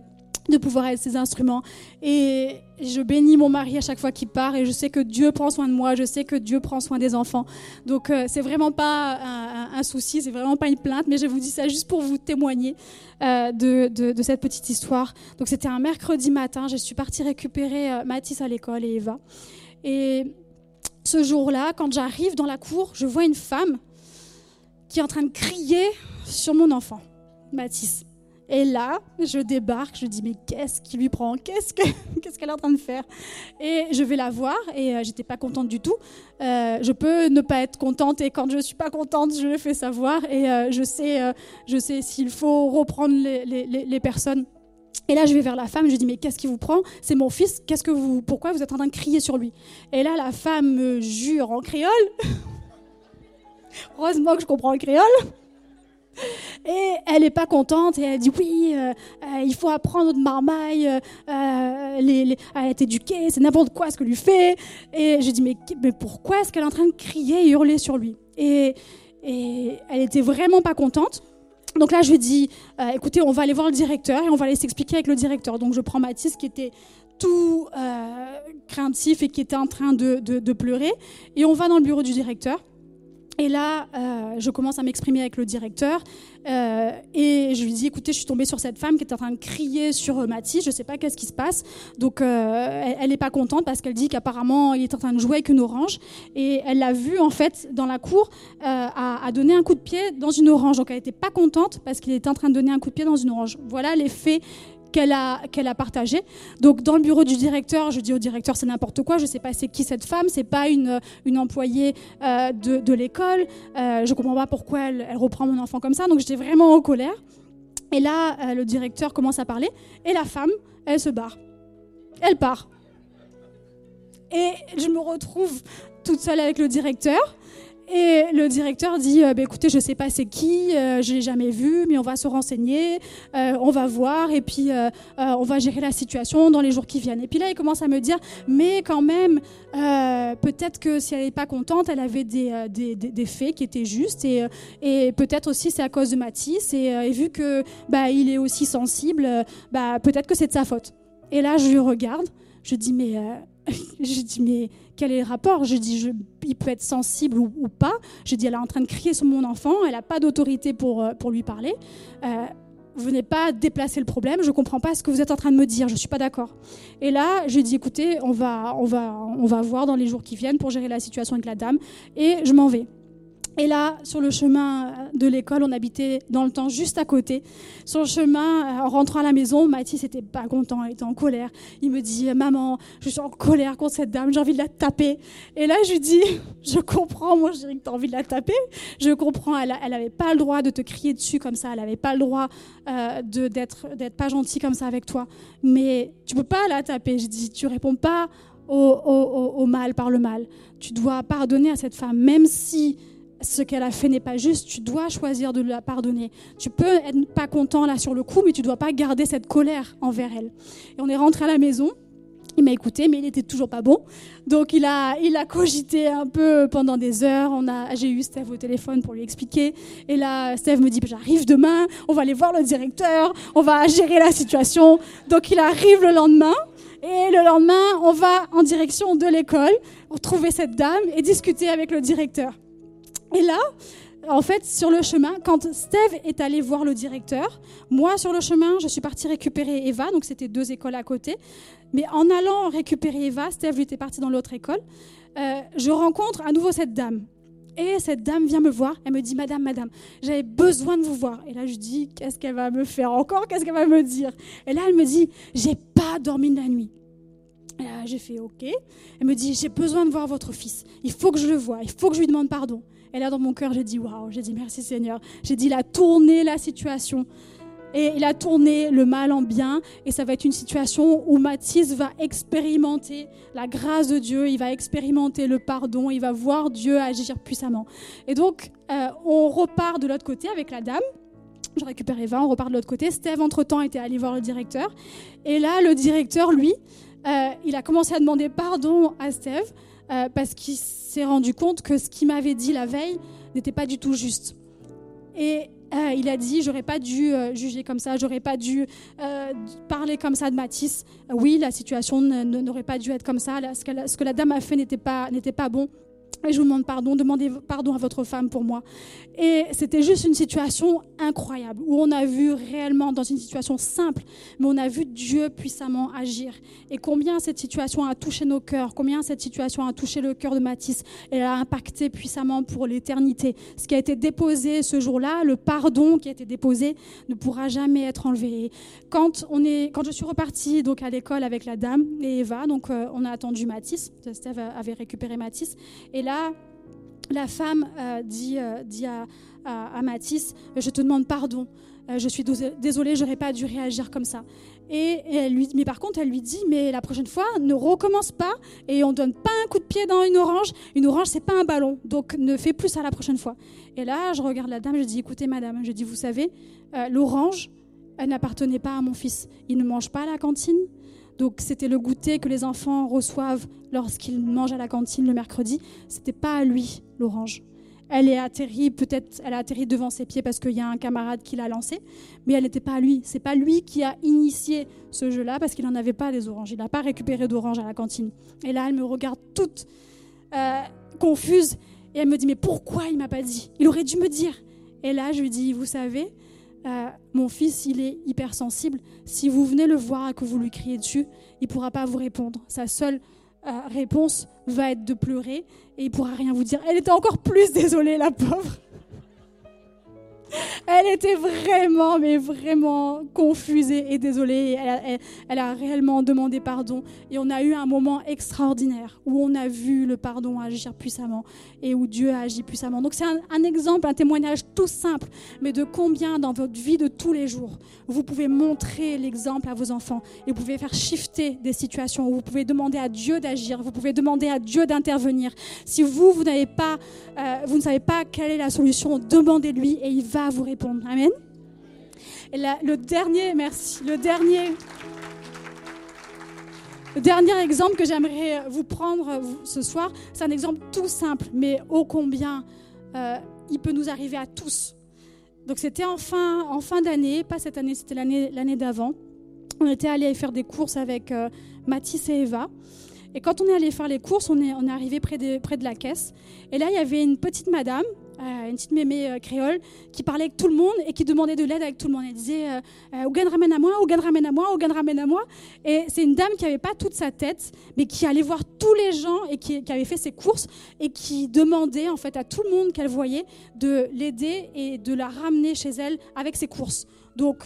de pouvoir être ses instruments. Et je bénis mon mari à chaque fois qu'il part et je sais que Dieu prend soin de moi, je sais que Dieu prend soin des enfants. Donc euh, c'est vraiment pas un, souci, c'est vraiment pas une plainte, mais je vous dis ça juste pour vous témoigner euh, de, cette petite histoire. Donc c'était un mercredi matin, je suis partie récupérer Mathis à l'école et Eva. Et ce jour-là, quand j'arrive dans la cour, je vois une femme qui est en train de crier sur mon enfant, Mathis. Et là, je débarque, je dis mais qu'est-ce qui lui prend? [LAUGHS] Qu'est-ce qu'elle est en train de faire? Et je vais la voir et euh, j'étais pas contente du tout. Euh, je peux ne pas être contente et quand je suis pas contente, je le fais savoir et euh, je sais, je sais s'il faut reprendre les, personnes. Et là, je vais vers la femme, je dis mais qu'est-ce qui vous prend? C'est mon fils. Qu'est-ce que vous Pourquoi vous êtes en train de crier sur lui? Et là, la femme me jure en créole. [LAUGHS] Heureusement que je comprends le créole. Et elle n'est pas contente et elle dit oui, euh, euh, il faut apprendre de marmaille euh, à être éduquée, c'est n'importe quoi ce que lui fait. Et je dis mais, mais pourquoi est-ce qu'elle est en train de crier et hurler sur lui? Et, elle était vraiment pas contente. Donc là, je lui dis, écoutez, on va aller voir le directeur et on va aller s'expliquer avec le directeur. Donc je prends Mathis qui était tout craintif et qui était en train de pleurer et on va dans le bureau du directeur. Et là, euh, je commence à m'exprimer avec le directeur euh, et je lui dis, écoutez, je suis tombée sur cette femme qui est en train de crier sur euh, Mathis, je ne sais pas qu'est-ce qui se passe. Donc, elle n'est pas contente parce qu'elle dit qu'apparemment, il est en train de jouer avec une orange. Et elle l'a vu, en fait, dans la cour, à, à, donner un coup de pied dans une orange. Donc, elle n'était pas contente parce qu'il était en train de donner un coup de pied dans une orange. Voilà les faits qu'elle a, partagé. Donc dans le bureau du directeur, je dis au directeur c'est n'importe quoi, je ne sais pas c'est qui cette femme, c'est pas une, employée euh, de, l'école, euh, je comprends pas pourquoi elle, elle, reprend mon enfant comme ça, donc j'étais vraiment en colère. Et là, euh, le directeur commence à parler et la femme, elle se barre. Elle part. Et je me retrouve toute seule avec le directeur. Et le directeur dit euh, bah, écoutez, je sais pas c'est qui, euh, je l'ai jamais vu, mais on va se renseigner, euh, on va voir, et puis on va gérer la situation dans les jours qui viennent. Et puis là, il commence à me dire mais quand même, peut-être que si elle n'est pas contente, elle avait des, des, des, faits qui étaient justes, et, et peut-être aussi c'est à cause de Mathis, et, et, vu que bah, il est aussi sensible, bah, peut-être que c'est de sa faute. Et là, je lui regarde, je dis mais [LAUGHS] je dis mais quel est le rapport? Je dis, il peut être sensible ou, pas. Je dis, elle est en train de crier sur mon enfant, elle n'a pas d'autorité pour, euh, pour lui parler. Euh, vous venez pas déplacer le problème, je comprends pas ce que vous êtes en train de me dire, je suis pas d'accord. Et là, je dis, écoutez, on va, on, va, on va voir dans les jours qui viennent pour gérer la situation avec la dame, et je m'en vais. Et là, sur le chemin de l'école, on habitait dans le temps juste à côté. Sur le chemin, en rentrant à la maison, Mathis n'était pas content, il était en colère. Il me dit Maman, je suis en colère contre cette dame, j'ai envie de la taper. Et là, je lui dis Je comprends, moi je dirais tu as envie de la taper. Je comprends, elle n'avait pas le droit de te crier dessus comme ça, elle n'avait pas le droit euh, d'être pas gentille comme ça avec toi. Mais tu peux pas la taper. Je dis Tu réponds pas au, au mal par le mal. Tu dois pardonner à cette femme, même si ce qu'elle a fait n'est pas juste, tu dois choisir de la pardonner. Tu peux être pas content là sur le coup, mais tu dois pas garder cette colère envers elle. Et on est rentré à la maison. Il m'a écouté, mais il était toujours pas bon. Donc il a, il a cogité un peu pendant des heures. On a, j'ai eu Steve au téléphone pour lui expliquer. Et là, Steve me dit, j'arrive demain, on va aller voir le directeur, on va gérer la situation. Donc il arrive le lendemain. Et le lendemain, on va en direction de l'école, retrouver cette dame et discuter avec le directeur. Et là, en fait, sur le chemin, quand Steve est allé voir le directeur, moi, sur le chemin, je suis partie récupérer Eva, donc c'était deux écoles à côté. Mais en allant récupérer Eva, Steve lui était parti dans l'autre école, euh, je rencontre à nouveau cette dame. Et cette dame vient me voir, elle me dit, Madame, Madame, j'avais besoin de vous voir. Et là, je dis, qu'est-ce qu'elle va me faire encore? Qu'est-ce qu'elle va me dire? Et là, elle me dit, j'ai pas dormi de la nuit. J'ai fait OK. Elle me dit, j'ai besoin de voir votre fils. Il faut que je le voie. Il faut que je lui demande pardon. Et là, dans mon cœur, j'ai dit waouh, j'ai dit merci Seigneur. J'ai dit, il a tourné la situation. Et il a tourné le mal en bien. Et ça va être une situation où Mathis va expérimenter la grâce de Dieu. Il va expérimenter le pardon. Il va voir Dieu agir puissamment. Et donc, euh, on repart de l'autre côté avec la dame. Je récupère Eva, on repart de l'autre côté. Steve, entre-temps, était allé voir le directeur. Et là, le directeur, lui, euh, il a commencé à demander pardon à Steve euh, parce qu'il s'est rendu compte que ce qu'il m'avait dit la veille n'était pas du tout juste. Et euh, il a dit j'aurais pas dû euh, juger comme ça, j'aurais pas dû parler comme ça de Matisse. oui, la situation n'aurait pas dû être comme ça. ce, que la, ce, que la, dame a fait n'était pas, n'était pas bon. Et je vous demande pardon, demandez pardon à votre femme pour moi. Et c'était juste une situation incroyable, où on a vu réellement, dans une situation simple, mais on a vu Dieu puissamment agir. Et combien cette situation a touché nos cœurs, combien cette situation a touché le cœur de Matisse, et a impacté puissamment pour l'éternité. Ce qui a été déposé ce jour-là, le pardon qui a été déposé, ne pourra jamais être enlevé. Quand, on est, quand je suis repartie donc, à l'école avec la dame et Eva, donc euh, on a attendu Matisse, Steve avait récupéré Matisse, et là, la femme euh, dit, euh, dit à, à, Mathis, je te demande pardon, euh, je suis désolée, j'aurais pas dû réagir comme ça. Et, elle lui, mais par contre, elle lui dit, mais la prochaine fois, ne recommence pas et on donne pas un coup de pied dans une orange. Une orange, c'est pas un ballon, donc ne fais plus ça la prochaine fois. Et là, je regarde la dame, je dis, écoutez, madame, je dis, vous savez, l'orange, elle n'appartenait pas à mon fils. Il ne mange pas à la cantine, donc c'était le goûter que les enfants reçoivent lorsqu'ils mangent à la cantine le mercredi. C'était pas à lui l'orange. Elle est atterrie, peut-être, elle a atterri devant ses pieds parce qu'il y a un camarade qui l'a lancé, mais elle n'était pas à lui. C'est pas lui qui a initié ce jeu-là parce qu'il n'en avait pas des oranges. Il n'a pas récupéré d'oranges à la cantine. Et là, elle me regarde toute euh, confuse et elle me dit mais pourquoi il m'a pas dit? Il aurait dû me dire. Et là, je lui dis vous savez, euh, mon fils, il est hypersensible. Si vous venez le voir et que vous lui criez dessus, il ne pourra pas vous répondre. Sa seule euh, réponse va être de pleurer et il ne pourra rien vous dire. Elle était encore plus désolée, la pauvre. Elle était vraiment, mais vraiment confusée et désolée. Elle a, réellement demandé pardon. Et on a eu un moment extraordinaire où on a vu le pardon agir puissamment et où Dieu a agi puissamment. Donc c'est un, exemple, un témoignage tout simple, mais de combien dans votre vie de tous les jours, vous pouvez montrer l'exemple à vos enfants et vous pouvez faire shifter des situations où vous pouvez demander à Dieu d'agir, vous pouvez demander à Dieu d'intervenir. Si vous, vous n'avez pas, euh, vous ne savez pas quelle est la solution, demandez-lui et il va vous répondre. Amen. Et le dernier, merci, le dernier, le dernier exemple que j'aimerais vous prendre ce soir, c'est un exemple tout simple, mais ô combien euh, il peut nous arriver à tous. Donc c'était en fin, en fin d'année, pas cette année, c'était l'année, l'année d'avant. On était allé faire des courses avec euh, Mathis et Eva. Et quand on est allé faire les courses, on est, on est arrivé près de, près de la caisse. Et là, il y avait une petite madame une petite mémé créole, qui parlait avec tout le monde et qui demandait de l'aide avec tout le monde. Elle disait Ougan ramène à moi, Ougan ramène à moi, Ougan ramène à moi. Et c'est une dame qui n'avait pas toute sa tête, mais qui allait voir tous les gens et qui, qui avait fait ses courses et qui demandait en fait à tout le monde qu'elle voyait de l'aider et de la ramener chez elle avec ses courses. Donc,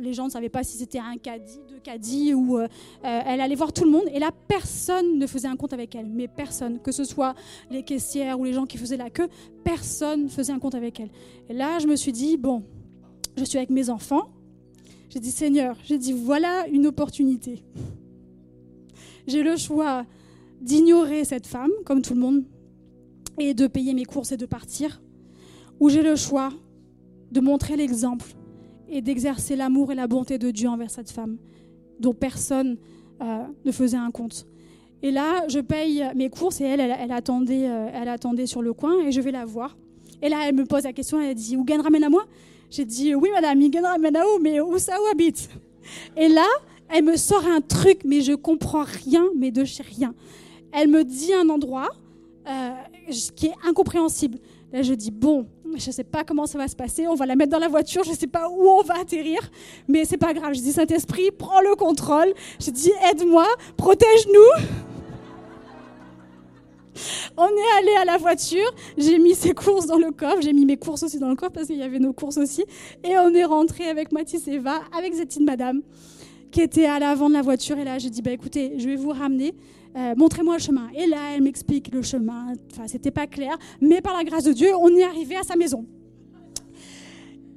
les gens ne savaient pas si c'était un caddie, deux caddies, ou euh, elle allait voir tout le monde. Et là, personne ne faisait un compte avec elle. Mais personne, que ce soit les caissières ou les gens qui faisaient la queue, personne ne faisait un compte avec elle. Et là, je me suis dit, bon, je suis avec mes enfants. J'ai dit, Seigneur, j'ai dit, voilà une opportunité. J'ai le choix d'ignorer cette femme, comme tout le monde, et de payer mes courses et de partir. Ou j'ai le choix de montrer l'exemple et d'exercer l'amour et la bonté de Dieu envers cette femme, dont personne euh, ne faisait un compte. Et là, je paye mes courses et elle, elle, attendait, euh, elle attendait sur le coin et je vais la voir. Et là, elle me pose la question, elle dit, où gagne ramène à moi? J'ai dit, oui madame, gagne ramène à où, mais où ça où habite? Et là, elle me sort un truc, mais je comprends rien, mais de chez rien. Elle me dit un endroit euh, qui est incompréhensible. Là, je dis, bon, je ne sais pas comment ça va se passer, on va la mettre dans la voiture, je ne sais pas où on va atterrir, mais c'est pas grave. Je dis, Saint-Esprit, prends le contrôle. Je dis, aide-moi, protège-nous. [LAUGHS] On est allé à la voiture, j'ai mis ses courses dans le coffre, j'ai mis mes courses aussi dans le coffre parce qu'il y avait nos courses aussi, et on est rentré avec Mathis et Eva, avec cette madame qui était à l'avant de la voiture, et là j'ai dit, bah écoutez, je vais vous ramener. Euh, montrez-moi le chemin. Et là, elle m'explique le chemin. Enfin, c'était pas clair, mais par la grâce de Dieu, on est arrivé à sa maison.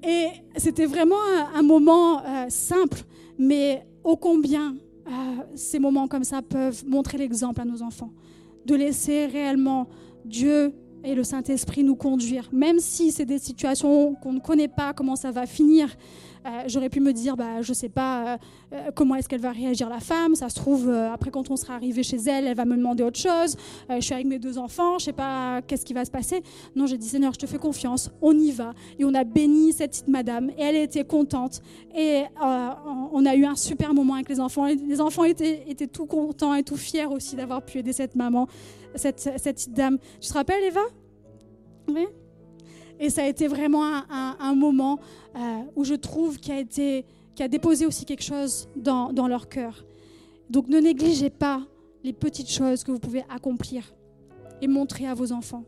Et c'était vraiment un, moment euh, simple, mais ô combien euh, ces moments comme ça peuvent montrer l'exemple à nos enfants. De laisser réellement Dieu et le Saint-Esprit nous conduire, même si c'est des situations qu'on ne connaît pas, comment ça va finir. Euh, j'aurais pu me dire, bah, je sais pas euh, euh, comment est-ce qu'elle va réagir la femme. Ça se trouve, après quand on sera arrivé chez elle, elle va me demander autre chose. je suis avec mes deux enfants, je ne sais pas qu'est-ce qui va se passer. Non, j'ai dit, Seigneur, je te fais confiance, on y va. Et on a béni cette petite madame et elle était contente. Et on a eu un super moment avec les enfants. Les enfants étaient, étaient tout contents et tout fiers aussi d'avoir pu aider cette maman, cette, cette petite dame. Tu te rappelles, Eva? Oui et ça a été vraiment un, moment euh, où je trouve qu'il a, a déposé aussi quelque chose dans, dans leur cœur. Donc ne négligez pas les petites choses que vous pouvez accomplir et montrer à vos enfants.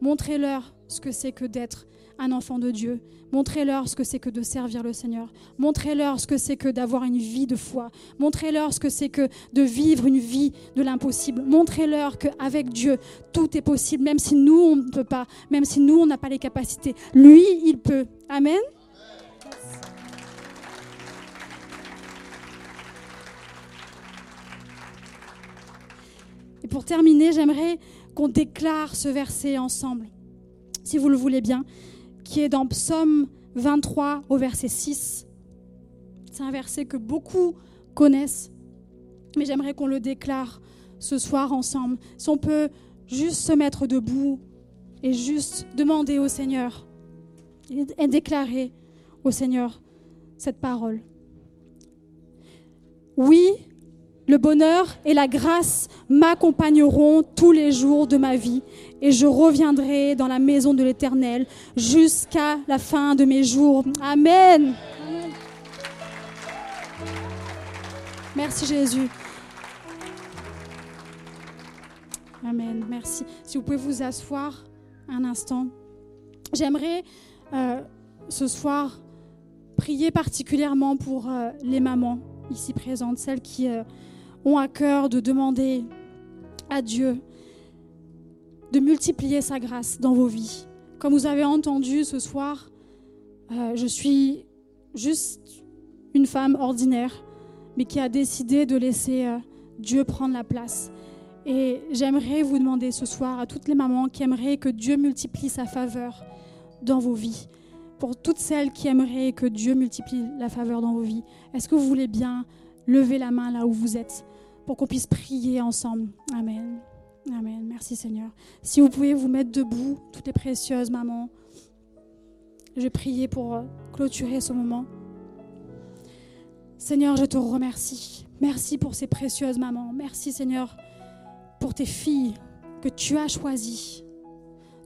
Montrez-leur ce que c'est que d'être un enfant de Dieu. Montrez-leur ce que c'est que de servir le Seigneur. Montrez-leur ce que c'est que d'avoir une vie de foi. Montrez-leur ce que c'est que de vivre une vie de l'impossible. Montrez-leur qu'avec Dieu, tout est possible, même si nous, on ne peut pas, même si nous, on n'a pas les capacités. Lui, il peut. Amen. Et pour terminer, j'aimerais qu'on déclare ce verset ensemble, si vous le voulez bien qui est dans Psaume 23 au verset 6. C'est un verset que beaucoup connaissent, mais j'aimerais qu'on le déclare ce soir ensemble. Si on peut juste se mettre debout et juste demander au Seigneur et déclarer au Seigneur cette parole. Oui, le bonheur et la grâce m'accompagneront tous les jours de ma vie et je reviendrai dans la maison de l'Éternel jusqu'à la fin de mes jours. Amen. Merci Jésus. Amen. Merci. Si vous pouvez vous asseoir un instant. J'aimerais euh, ce soir prier particulièrement pour euh, les mamans ici présentes, celles qui... Euh, ont à cœur de demander à Dieu de multiplier sa grâce dans vos vies. Comme vous avez entendu ce soir, euh, je suis juste une femme ordinaire, mais qui a décidé de laisser euh, Dieu prendre la place. Et j'aimerais vous demander ce soir à toutes les mamans qui aimeraient que Dieu multiplie sa faveur dans vos vies. Pour toutes celles qui aimeraient que Dieu multiplie la faveur dans vos vies, est-ce que vous voulez bien lever la main là où vous êtes? Pour qu'on puisse prier ensemble. Amen. Amen. Merci Seigneur. Si vous pouvez vous mettre debout, toutes les précieuses mamans, je vais pour euh, clôturer ce moment. Seigneur, je te remercie. Merci pour ces précieuses mamans. Merci Seigneur pour tes filles que tu as choisies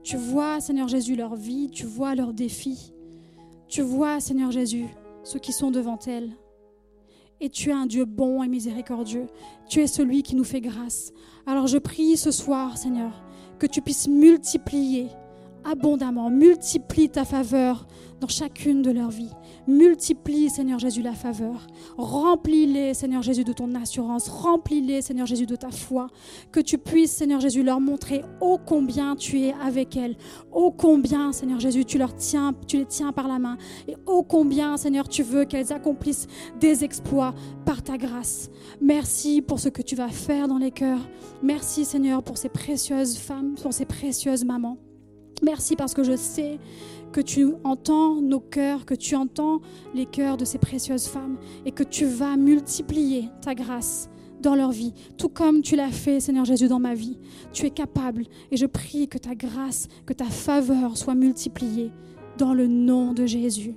Tu vois, Seigneur Jésus, leur vie, tu vois leurs défis. Tu vois, Seigneur Jésus, ceux qui sont devant elles. Et tu es un Dieu bon et miséricordieux. Tu es celui qui nous fait grâce. Alors je prie ce soir, Seigneur, que tu puisses multiplier abondamment, multiplie ta faveur dans chacune de leurs vies. Multiplie, Seigneur Jésus, la faveur. Remplis-les, Seigneur Jésus, de ton assurance. Remplis-les, Seigneur Jésus, de ta foi. Que tu puisses, Seigneur Jésus, leur montrer ô combien tu es avec elles. Ô combien, Seigneur Jésus, tu tiens, tu les tiens par la main. Et ô combien, Seigneur, tu veux qu'elles accomplissent des exploits par ta grâce. Merci pour ce que tu vas faire dans les cœurs. Merci, Seigneur, pour ces précieuses femmes, pour ces précieuses mamans. Merci parce que je sais que tu entends nos cœurs, que tu entends les cœurs de ces précieuses femmes et que tu vas multiplier ta grâce dans leur vie, tout comme tu l'as fait, Seigneur Jésus, dans ma vie. Tu es capable et je prie que ta grâce, que ta faveur soit multipliée dans le nom de Jésus.